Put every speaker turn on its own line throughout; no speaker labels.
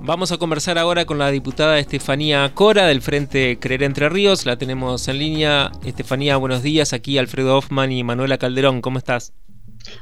Vamos a conversar ahora con la diputada Estefanía Cora del Frente Creer Entre Ríos. La tenemos en línea. Estefanía, buenos días. Aquí Alfredo Hoffman y Manuela Calderón. ¿Cómo estás?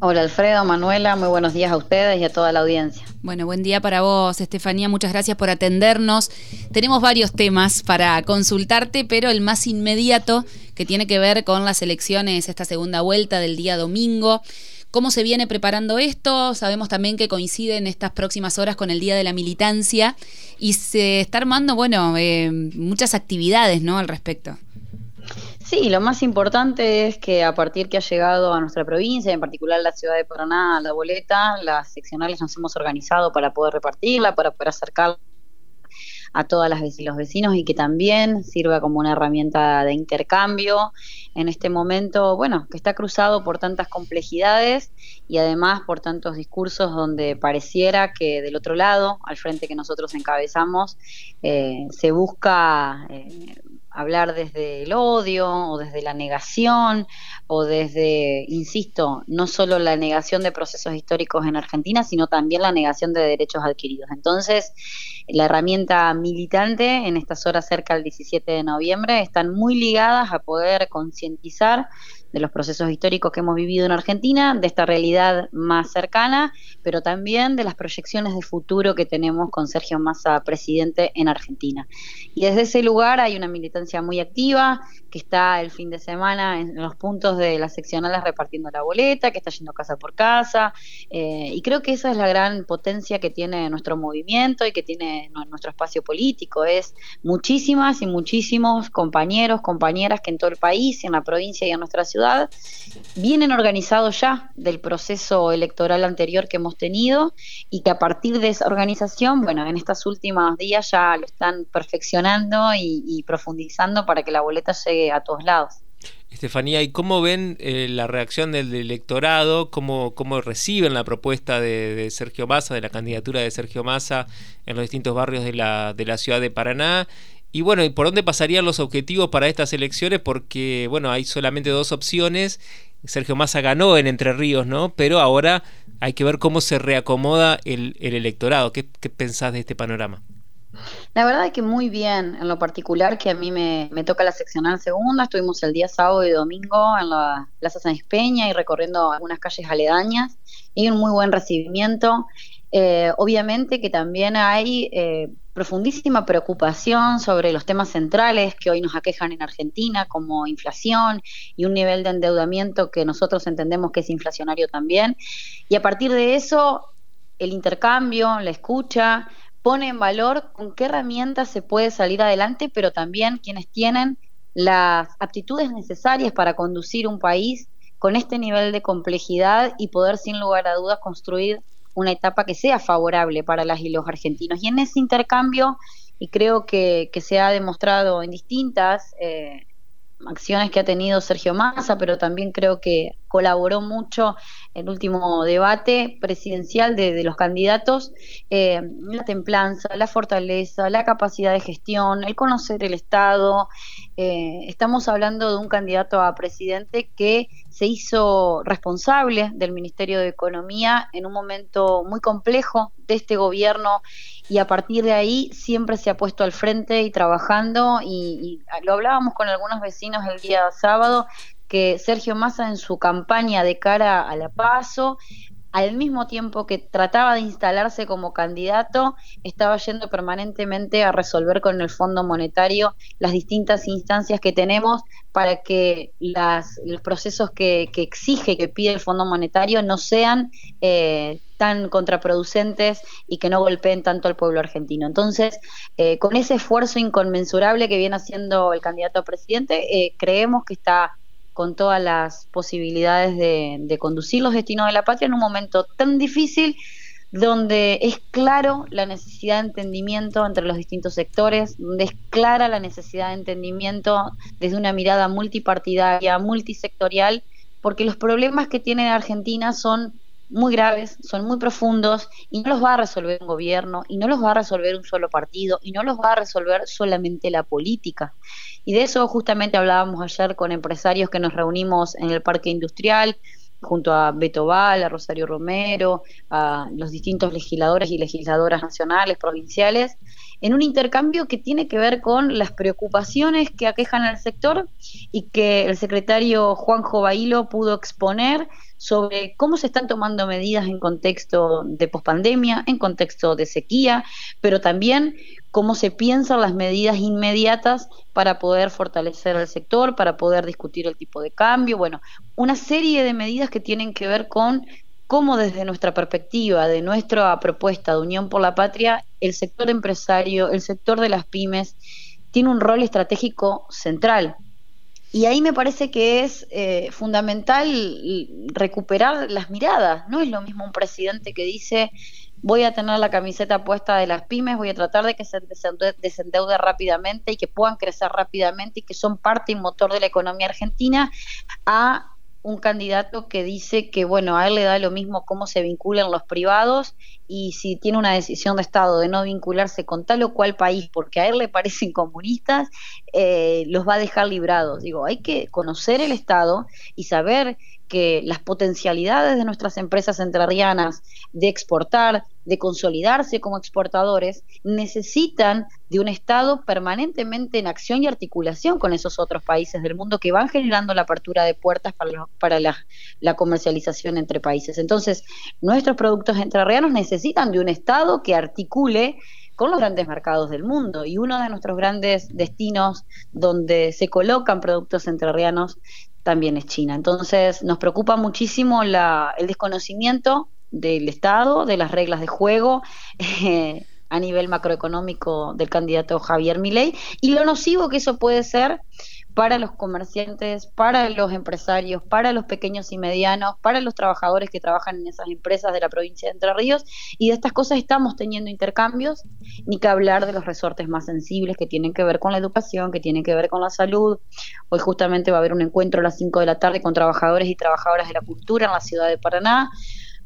Hola Alfredo, Manuela, muy buenos días a ustedes y a toda la audiencia.
Bueno, buen día para vos, Estefanía, muchas gracias por atendernos. Tenemos varios temas para consultarte, pero el más inmediato que tiene que ver con las elecciones, esta segunda vuelta del día domingo. ¿Cómo se viene preparando esto? Sabemos también que coinciden estas próximas horas con el Día de la Militancia y se está armando, bueno, eh, muchas actividades, ¿no? Al respecto.
Sí, lo más importante es que a partir que ha llegado a nuestra provincia, en particular la ciudad de Paraná, la boleta, las seccionales nos hemos organizado para poder repartirla, para poder acercarla a todas las los vecinos y que también sirva como una herramienta de intercambio en este momento, bueno, que está cruzado por tantas complejidades y además por tantos discursos donde pareciera que del otro lado, al frente que nosotros encabezamos, eh, se busca eh, hablar desde el odio o desde la negación o desde, insisto, no solo la negación de procesos históricos en Argentina, sino también la negación de derechos adquiridos. Entonces, la herramienta militante en estas horas cerca del 17 de noviembre están muy ligadas a poder concientizar de los procesos históricos que hemos vivido en Argentina, de esta realidad más cercana, pero también de las proyecciones de futuro que tenemos con Sergio Massa, presidente en Argentina. Y desde ese lugar hay una militancia muy activa, que está el fin de semana en los puntos de las seccionales repartiendo la boleta, que está yendo casa por casa, eh, y creo que esa es la gran potencia que tiene nuestro movimiento y que tiene nuestro espacio político, es muchísimas y muchísimos compañeros, compañeras que en todo el país, en la provincia y en nuestra ciudad, vienen organizados ya del proceso electoral anterior que hemos tenido y que a partir de esa organización, bueno, en estos últimos días ya lo están perfeccionando y, profundizando para que la boleta llegue a todos lados.
Estefanía, ¿y cómo ven eh, la reacción del electorado? ¿Cómo, cómo reciben la propuesta de, Sergio Massa, de la candidatura de Sergio Massa en los distintos barrios de la, de la ciudad de Paraná? Y bueno, ¿y por dónde pasarían los objetivos para estas elecciones? Porque, bueno, hay solamente dos opciones. Sergio Massa ganó en Entre Ríos, ¿no? Pero ahora hay que ver cómo se reacomoda el, electorado. ¿Qué, pensás de este panorama?
La verdad es que muy bien, en lo particular que a mí me, toca la seccional segunda, estuvimos el día sábado y domingo en la Plaza San Espeña y recorriendo algunas calles aledañas y un muy buen recibimiento. Eh, obviamente que también hay eh, profundísima preocupación sobre los temas centrales que hoy nos aquejan en Argentina, como inflación y un nivel de endeudamiento que nosotros entendemos que es inflacionario también. Y a partir de eso, el intercambio, la escucha, pone en valor con qué herramientas se puede salir adelante, pero también quienes tienen las aptitudes necesarias para conducir un país con este nivel de complejidad y poder sin lugar a dudas construir una etapa que sea favorable para las y los argentinos. Y en ese intercambio, y creo que, se ha demostrado en distintas eh, acciones que ha tenido Sergio Massa, pero también creo que colaboró mucho en el último debate presidencial de, los candidatos, eh, la templanza, la fortaleza, la capacidad de gestión, el conocer el Estado. Eh, estamos hablando de un candidato a presidente que se hizo responsable del Ministerio de Economía en un momento muy complejo de este gobierno y a partir de ahí siempre se ha puesto al frente y trabajando y, y lo hablábamos con algunos vecinos el día sábado que Sergio Massa en su campaña de cara a la PASO al mismo tiempo que trataba de instalarse como candidato, estaba yendo permanentemente a resolver con el Fondo Monetario las distintas instancias que tenemos para que las, los procesos que, que exige, que pide el Fondo Monetario no sean eh, tan contraproducentes y que no golpeen tanto al pueblo argentino. Entonces, eh, con ese esfuerzo inconmensurable que viene haciendo el candidato a presidente, eh, creemos que está con todas las posibilidades de, conducir los destinos de la patria en un momento tan difícil donde es claro la necesidad de entendimiento entre los distintos sectores, donde es clara la necesidad de entendimiento desde una mirada multipartidaria, multisectorial, porque los problemas que tiene Argentina son muy graves, son muy profundos y no los va a resolver un gobierno y no los va a resolver un solo partido y no los va a resolver solamente la política. Y de eso justamente hablábamos ayer con empresarios que nos reunimos en el parque industrial junto a Beto Val, a Rosario Romero, a los distintos legisladores y legisladoras nacionales, provinciales, en un intercambio que tiene que ver con las preocupaciones que aquejan al sector y que el secretario Juanjo Bailo pudo exponer sobre cómo se están tomando medidas en contexto de pospandemia, en contexto de sequía, pero también cómo se piensan las medidas inmediatas para poder fortalecer al sector, para poder discutir el tipo de cambio, bueno, una serie de medidas que tienen que ver con cómo desde nuestra perspectiva, de nuestra propuesta de Unión por la Patria, el sector empresario, el sector de las pymes, tiene un rol estratégico central. Y ahí me parece que es eh, fundamental recuperar las miradas. No es lo mismo un presidente que dice voy a tener la camiseta puesta de las pymes, voy a tratar de que se desendeude rápidamente y que puedan crecer rápidamente y que son parte y motor de la economía argentina, a un candidato que dice que, bueno, a él le da lo mismo cómo se vinculan los privados y si tiene una decisión de Estado de no vincularse con tal o cual país porque a él le parecen comunistas, eh, los va a dejar librados. Digo, hay que conocer el Estado y saber que las potencialidades de nuestras empresas entrerrianas de exportar, de consolidarse como exportadores, necesitan de un Estado permanentemente en acción y articulación con esos otros países del mundo que van generando la apertura de puertas para, la, comercialización entre países. Entonces, nuestros productos entrerrianos necesitan de un Estado que articule con los grandes mercados del mundo. Y uno de nuestros grandes destinos donde se colocan productos entrerrianos también es China. Entonces nos preocupa muchísimo la, el desconocimiento del Estado, de las reglas de juego. Eh, a nivel macroeconómico del candidato Javier Milei y lo nocivo que eso puede ser para los comerciantes, para los empresarios, para los pequeños y medianos, para los trabajadores que trabajan en esas empresas de la provincia de Entre Ríos. Y de estas cosas estamos teniendo intercambios, ni que hablar de los resortes más sensibles que tienen que ver con la educación, que tienen que ver con la salud. Hoy justamente va a haber un encuentro a las 5 de la tarde con trabajadores y trabajadoras de la cultura en la ciudad de Paraná.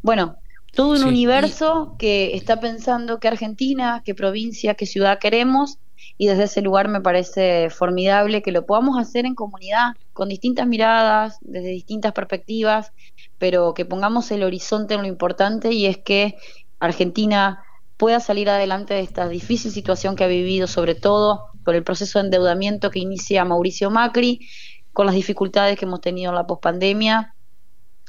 Bueno, todo un universo que está pensando qué Argentina, qué provincia, qué ciudad queremos y desde ese lugar me parece formidable que lo podamos hacer en comunidad, con distintas miradas, desde distintas perspectivas, pero que pongamos el horizonte en lo importante y es que Argentina pueda salir adelante de esta difícil situación que ha vivido, sobre todo por el proceso de endeudamiento que inicia Mauricio Macri, con las dificultades que hemos tenido en la pospandemia.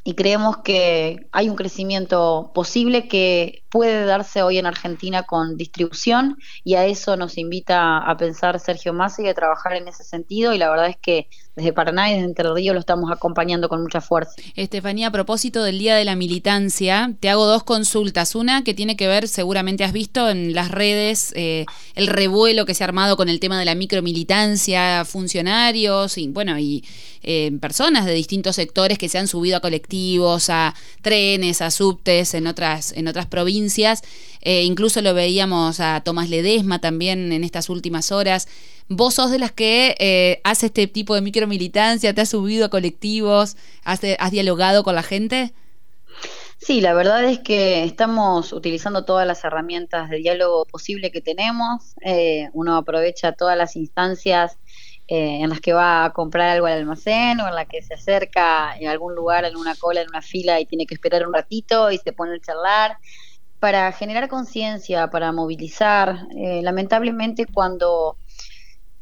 Y creemos que hay un crecimiento posible que puede darse hoy en Argentina con distribución y a eso nos invita a pensar Sergio Massa y a trabajar en ese sentido y la verdad es que desde Paraná y desde Entre Ríos lo estamos acompañando con mucha fuerza.
Estefanía, a propósito del Día de la Militancia, te hago dos consultas. Una que tiene que ver, seguramente has visto en las redes, eh, el revuelo que se ha armado con el tema de la micromilitancia, funcionarios y, bueno, y eh, personas de distintos sectores que se han subido a colectivos, a trenes, a subtes en otras, en otras Eh, incluso lo veíamos a Tomás Ledesma también en estas últimas horas. ¿Vos sos de las que eh, hace este tipo de micromilitancia? ¿Te has subido a colectivos? ¿Has, has dialogado con la gente?
Sí, la verdad es que estamos utilizando todas las herramientas de diálogo posible que tenemos. Eh, uno aprovecha todas las instancias eh, en las que va a comprar algo al almacén o en la que se acerca en algún lugar, en una cola, en una fila y tiene que esperar un ratito y se pone a charlar para generar conciencia, para movilizar. lamentablemente cuando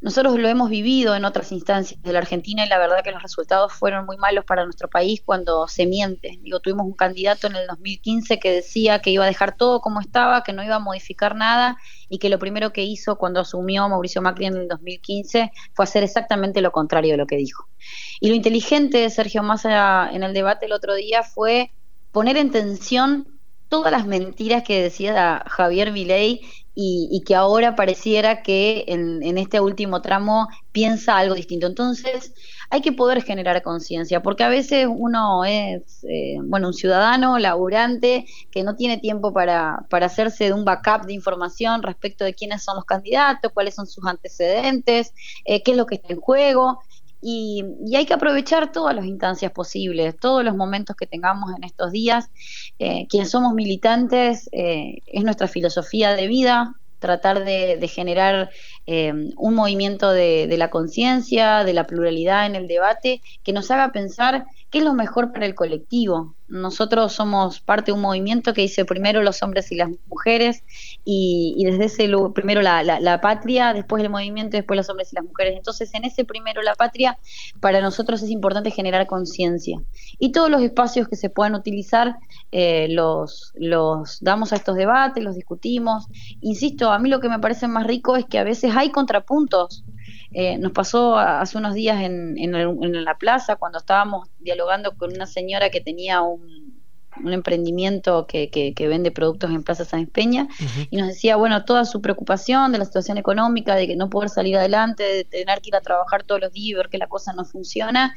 nosotros lo hemos vivido en otras instancias de la Argentina y la verdad que los resultados fueron muy malos para nuestro país cuando se miente. Digo, tuvimos un candidato en el 2015 que decía que iba a dejar todo como estaba, que no iba a modificar nada y que lo primero que hizo cuando asumió Mauricio Macri en el 2015 fue hacer exactamente lo contrario de lo que dijo. Y lo inteligente de Sergio Massa en el debate el otro día fue poner en tensión todas las mentiras que decía Javier Viley y, que ahora pareciera que en, este último tramo piensa algo distinto. Entonces, hay que poder generar conciencia, porque a veces uno es, eh, bueno, un ciudadano laburante que no tiene tiempo para, para hacerse de un backup de información respecto de quiénes son los candidatos, cuáles son sus antecedentes, eh, qué es lo que está en juego. Y, hay que aprovechar todas las instancias posibles, todos los momentos que tengamos en estos días. Eh, quienes somos militantes, eh, es nuestra filosofía de vida, tratar de, generar eh, un movimiento de, de la conciencia, de la pluralidad en el debate, que nos haga pensar qué es lo mejor para el colectivo. Nosotros somos parte de un movimiento que dice primero los hombres y las mujeres y, desde ese primero la, la, patria, después el movimiento, después los hombres y las mujeres. Entonces en ese primero la patria para nosotros es importante generar conciencia y todos los espacios que se puedan utilizar eh, los, los damos a estos debates, los discutimos. Insisto, a mí lo que me parece más rico es que a veces hay contrapuntos eh, nos pasó hace unos días en, en, la plaza cuando estábamos dialogando con una señora que tenía un, emprendimiento que, que, vende productos en Plaza San Peña y nos decía, bueno, toda su preocupación de la situación económica, de que no poder salir adelante, de tener que ir a trabajar todos los días y ver que la cosa no funciona.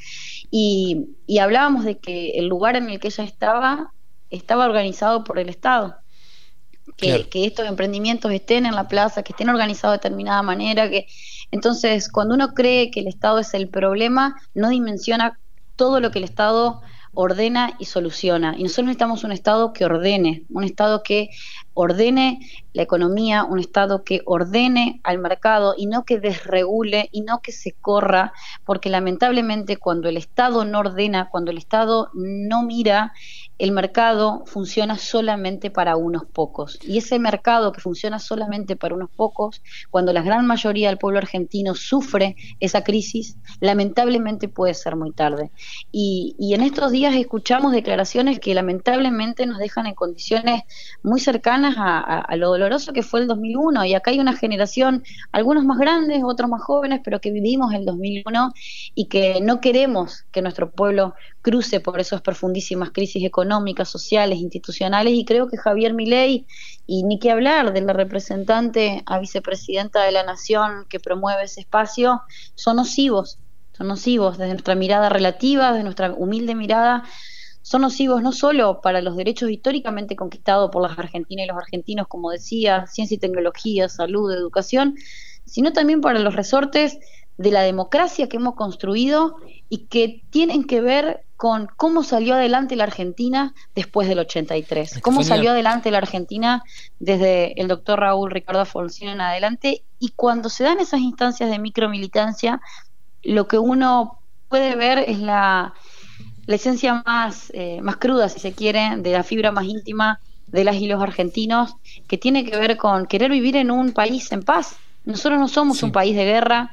Y, y hablábamos de que el lugar en el que ella estaba estaba organizado por el Estado. Que, que estos emprendimientos estén en la plaza, que estén organizados de determinada manera, que entonces, cuando uno cree que el Estado es el problema, no dimensiona todo lo que el Estado ordena y soluciona. Y nosotros necesitamos un Estado que ordene, un Estado que ordene la economía, un Estado que ordene al mercado y no que desregule y no que se corra, porque lamentablemente cuando el Estado no ordena, cuando el Estado no mira, el mercado funciona solamente para unos pocos. Y ese mercado que funciona solamente para unos pocos, cuando la gran mayoría del pueblo argentino sufre esa crisis, lamentablemente puede ser muy tarde. Y, en estos días escuchamos declaraciones que lamentablemente nos dejan en condiciones muy cercanas a, lo doloroso que fue el 2001. Y acá hay una generación, algunos más grandes, otros más jóvenes, pero que vivimos el 2001 y que no queremos que nuestro pueblo cruce por esas profundísimas crisis económicas, sociales, institucionales, y creo que Javier Milei, y ni que hablar de la representante a vicepresidenta de la Nación que promueve ese espacio, son nocivos, son nocivos desde nuestra mirada relativa, desde nuestra humilde mirada, son nocivos no solo para los derechos históricamente conquistados por las argentinas y los argentinos, como decía, ciencia y tecnología, salud, educación, sino también para los resortes de la democracia que hemos construido y que tienen que ver con cómo salió adelante la Argentina después del 83, cómo salió adelante la Argentina desde el doctor Raúl Ricardo Alfonsín en adelante. Y cuando se dan esas instancias de micromilitancia, lo que uno puede ver es la, la esencia más, eh, más cruda, si se quiere, de la fibra más íntima de las y los argentinos, que tiene que ver con querer vivir en un país en paz, nosotros no somos un país de guerra,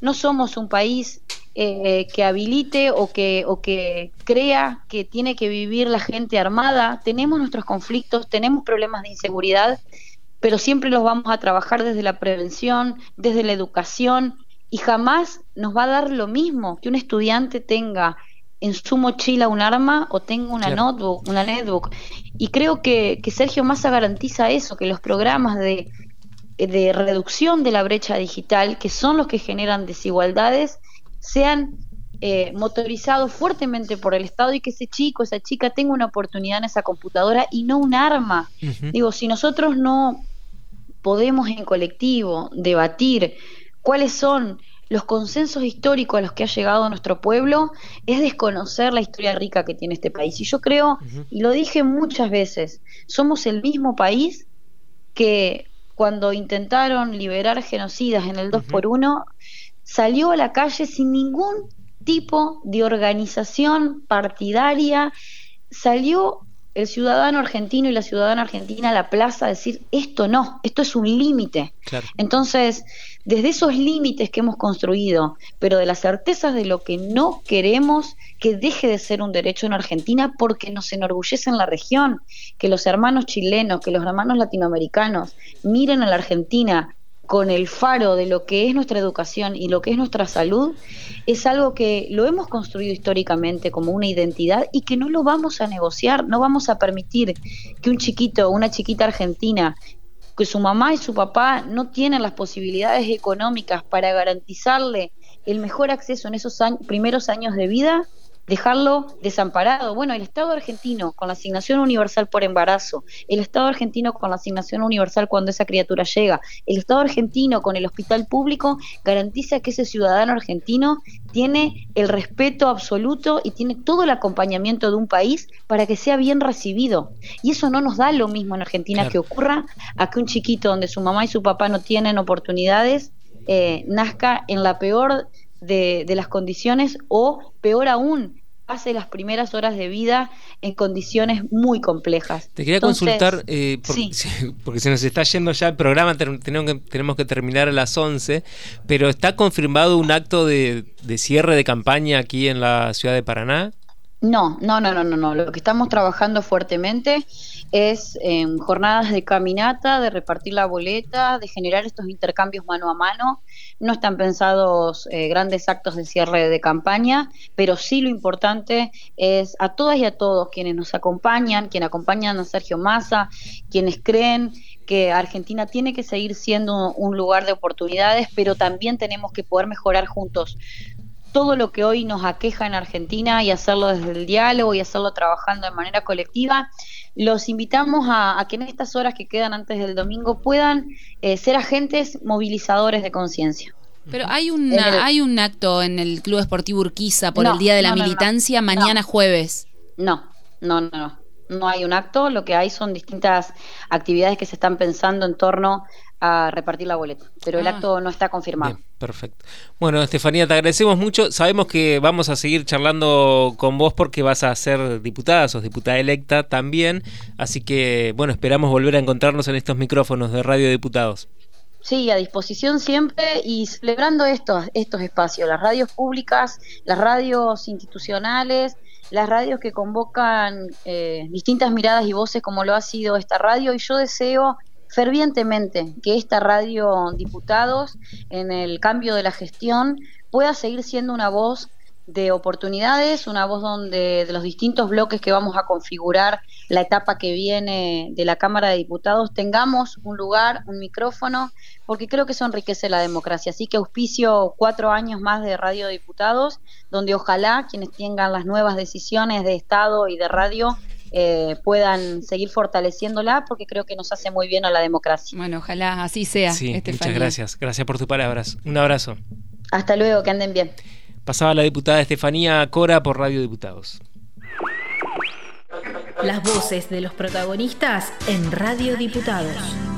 no somos un país eh, que habilite o que, o que crea que tiene que vivir la gente armada. Tenemos nuestros conflictos, tenemos problemas de inseguridad, pero siempre los vamos a trabajar desde la prevención, desde la educación, y jamás nos va a dar lo mismo que un estudiante tenga en su mochila un arma o tenga una notebook, una netbook. Y creo que, que Sergio Massa garantiza eso, que los programas de de reducción de la brecha digital, que son los que generan desigualdades, sean eh, motorizados fuertemente por el Estado y que ese chico, esa chica tenga una oportunidad en esa computadora y no un arma. Digo, si nosotros no podemos en colectivo debatir cuáles son los consensos históricos a los que ha llegado nuestro pueblo, es desconocer la historia rica que tiene este país. Y yo creo, y lo dije muchas veces, somos el mismo país que cuando intentaron liberar genocidas en el 2 por 1 salió a la calle sin ningún tipo de organización partidaria, salió el ciudadano argentino y la ciudadana argentina a la plaza a decir esto no, esto es un límite. Entonces, desde esos límites que hemos construido, pero de las certezas de lo que no queremos que deje de ser un derecho en Argentina porque nos enorgullece en la región, que los hermanos chilenos, que los hermanos latinoamericanos miren a la Argentina con el faro de lo que es nuestra educación y lo que es nuestra salud, es algo que lo hemos construido históricamente como una identidad y que no lo vamos a negociar, no vamos a permitir que un chiquito una chiquita argentina que su mamá y su papá no tienen las posibilidades económicas para garantizarle el mejor acceso en esos primeros años de vida, dejarlo desamparado. Bueno, el Estado argentino con la asignación universal por embarazo, el Estado argentino con la asignación universal cuando esa criatura llega, el Estado argentino con el hospital público garantiza que ese ciudadano argentino tiene el respeto absoluto y tiene todo el acompañamiento de un país para que sea bien recibido. Y eso no nos da lo mismo en Argentina que ocurra a que un chiquito donde su mamá y su papá no tienen oportunidades eh, nazca en la peor de, las condiciones o peor aún, pase las primeras horas de vida en condiciones muy complejas.
Te quería consultar, eh, porque se nos está yendo ya el programa, tenemos que, tenemos que terminar a las 11, pero ¿está confirmado un acto de, de cierre de campaña aquí en la ciudad de Paraná?
No, no, no, no, no, no. Lo que estamos trabajando fuertemente es en jornadas de caminata, de repartir la boleta, de generar estos intercambios mano a mano. No están pensados eh, grandes actos de cierre de campaña, pero sí lo importante es a todas y a todos quienes nos acompañan, quienes acompañan a Sergio Massa, quienes creen que Argentina tiene que seguir siendo un lugar de oportunidades, pero también tenemos que poder mejorar juntos todo lo que hoy nos aqueja en Argentina y hacerlo desde el diálogo y hacerlo trabajando de manera colectiva. Los invitamos a, que en estas horas que quedan antes del domingo puedan eh, ser agentes movilizadores de conciencia.
Pero hay, hay un acto en el Club Esportivo Urquiza por el Día de la Militancia mañana jueves.
No, no, no, no. No hay un acto, lo que hay son distintas actividades que se están pensando en torno a repartir la boleta, pero el ah. acto no está confirmado.
perfecto. Bueno, Estefanía, te agradecemos mucho. Sabemos que vamos a seguir charlando con vos porque vas a ser diputada, sos diputada electa también, así que bueno, esperamos volver a encontrarnos en estos micrófonos de Radio Diputados.
Sí, a disposición siempre y celebrando estos, estos espacios, las radios públicas, las radios institucionales, las radios que convocan eh, distintas miradas y voces como lo ha sido esta radio y yo deseo fervientemente que esta radio diputados en el cambio de la gestión pueda seguir siendo una voz de oportunidades, una voz donde de los distintos bloques que vamos a configurar la etapa que viene de la Cámara de Diputados tengamos un lugar, un micrófono, porque creo que eso enriquece la democracia. Así que auspicio cuatro años más de Radio Diputados, donde ojalá quienes tengan las nuevas decisiones de Estado y de radio eh, puedan seguir fortaleciéndola porque creo que nos hace muy bien a la democracia.
Bueno, ojalá así sea.
Sí, muchas gracias. Gracias por tus palabras. Un abrazo.
Hasta luego, que anden bien.
Pasaba la diputada Estefanía Cora por Radio Diputados.
Las voces de los protagonistas en Radio Diputados.